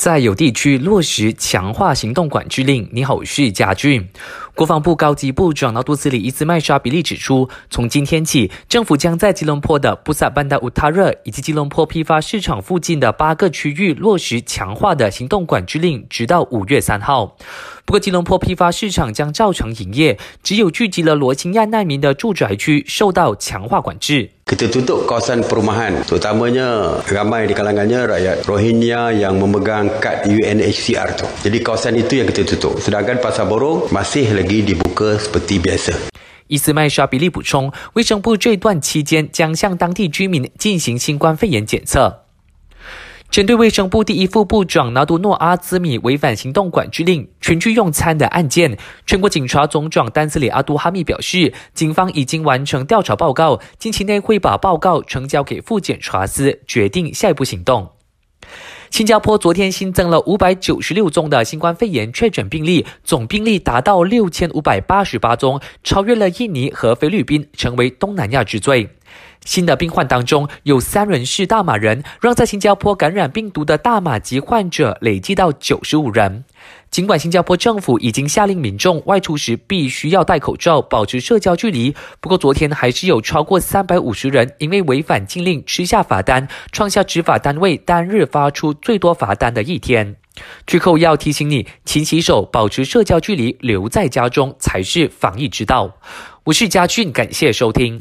在有地区落实强化行动管制令。你好，我是贾俊。国防部高级部长纳杜斯里伊兹麦沙比利指出，从今天起，政府将在吉隆坡的布萨班达乌塔热以及吉隆坡批发市场附近的八个区域落实强化的行动管制令，直到五月三号。不过，吉隆坡批发市场将照常营业，只有聚集了罗兴亚难民的住宅区受到强化管制。Kita tutup kawasan perumahan, terutamanya ramai di kalangannya rakyat Rohingya yang memegang kad UNHCR tu. Jadi kawasan itu yang kita tutup. Sedangkan pasar borong masih lagi dibuka seperti biasa. 伊斯麦沙比利补充，卫生部这段期间将向当地居民进行新冠肺炎检测。 针对卫生部第一副部长拿督诺阿兹米违反行动管制令群聚用餐的案件，全国警察总长丹斯里阿杜哈密表示，警方已经完成调查报告，近期内会把报告呈交给副检察司，决定下一步行动。新加坡昨天新增了五百九十六宗的新冠肺炎确诊病例，总病例达到六千五百八十八宗，超越了印尼和菲律宾，成为东南亚之最。新的病患当中有三人是大马人，让在新加坡感染病毒的大马籍患者累计到九十五人。尽管新加坡政府已经下令民众外出时必须要戴口罩、保持社交距离，不过昨天还是有超过三百五十人因为违反禁令吃下罚单，创下执法单位单日发出最多罚单的一天。最后要提醒你，勤洗手、保持社交距离、留在家中才是防疫之道。我是嘉俊，感谢收听。